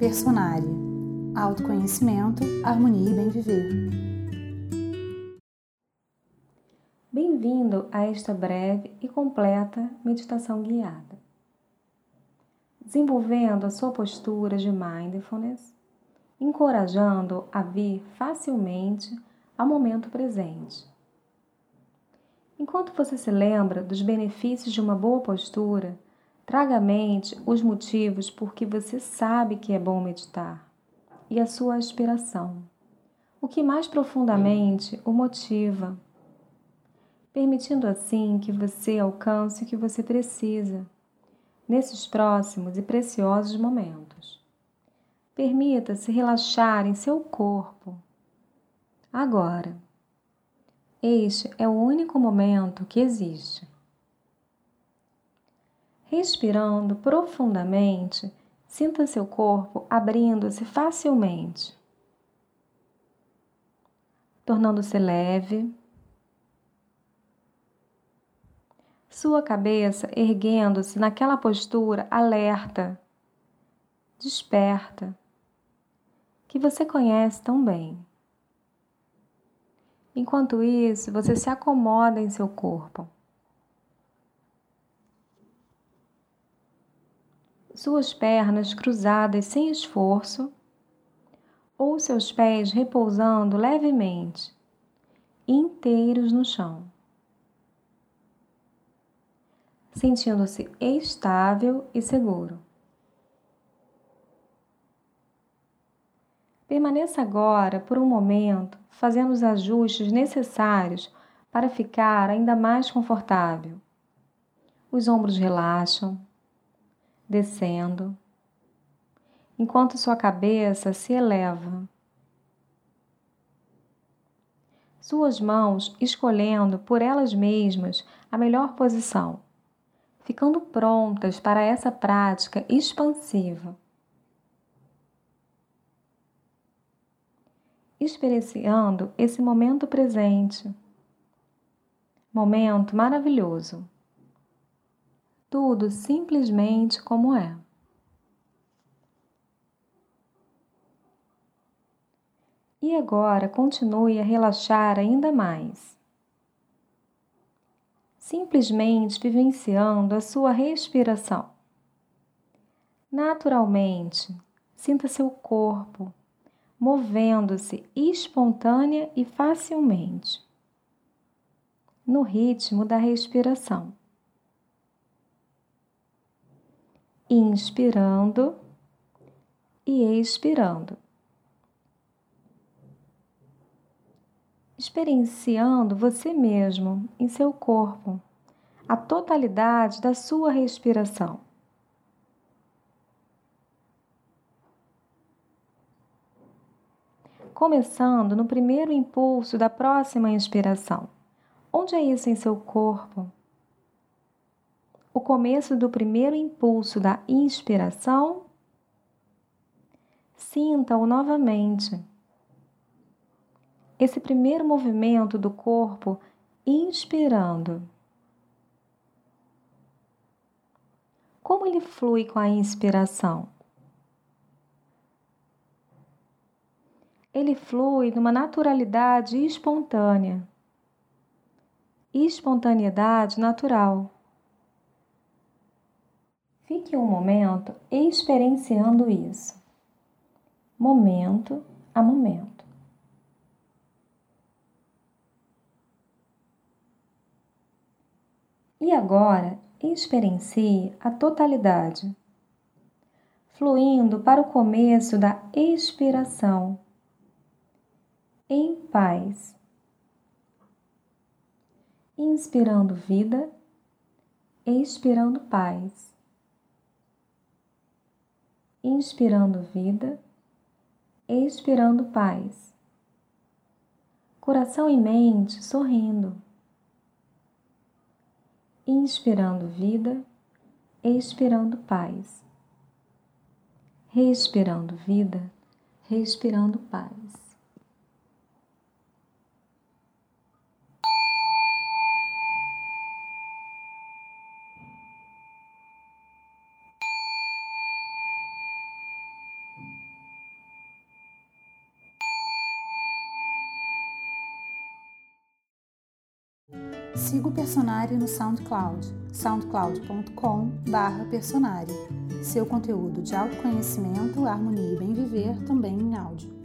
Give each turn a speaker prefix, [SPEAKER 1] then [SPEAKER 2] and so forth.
[SPEAKER 1] Personária. Autoconhecimento, harmonia e bem viver.
[SPEAKER 2] Bem-vindo a esta breve e completa meditação guiada. Desenvolvendo a sua postura de mindfulness, encorajando a vir facilmente ao momento presente. Enquanto você se lembra dos benefícios de uma boa postura, Traga à mente os motivos por que você sabe que é bom meditar e a sua aspiração. O que mais profundamente o motiva, permitindo assim que você alcance o que você precisa nesses próximos e preciosos momentos. Permita-se relaxar em seu corpo. Agora. Este é o único momento que existe. Respirando profundamente, sinta seu corpo abrindo-se facilmente, tornando-se leve. Sua cabeça erguendo-se naquela postura alerta, desperta, que você conhece tão bem. Enquanto isso, você se acomoda em seu corpo. Suas pernas cruzadas sem esforço ou seus pés repousando levemente, inteiros no chão. Sentindo-se estável e seguro. Permaneça agora por um momento fazendo os ajustes necessários para ficar ainda mais confortável. Os ombros relaxam, descendo, enquanto sua cabeça se eleva. Suas mãos escolhendo por elas mesmas a melhor posição, ficando prontas para essa prática expansiva. Experienciando esse momento presente, momento maravilhoso tudo simplesmente como é. E agora continue a relaxar ainda mais. Simplesmente vivenciando a sua respiração. Naturalmente, sinta seu corpo movendo-se espontânea e facilmente, no ritmo da respiração. Inspirando e expirando. Experienciando você mesmo em seu corpo, a totalidade da sua respiração. Começando no primeiro impulso da próxima inspiração. Onde é isso em seu corpo? O começo do primeiro impulso da inspiração, sinta-o novamente. Esse primeiro movimento do corpo inspirando. Como ele flui com a inspiração? Ele flui numa naturalidade espontânea. Espontaneidade natural. Fique um momento experienciando isso, momento a momento. E agora experiencie a totalidade, fluindo para o começo da expiração, em paz, inspirando vida, expirando paz inspirando vida, expirando paz. Coração e mente sorrindo. Inspirando vida, expirando paz. Respirando vida, respirando paz.
[SPEAKER 1] Siga o Personari no SoundCloud, soundcloud.com/personari. Seu conteúdo de autoconhecimento, harmonia e bem viver também em áudio.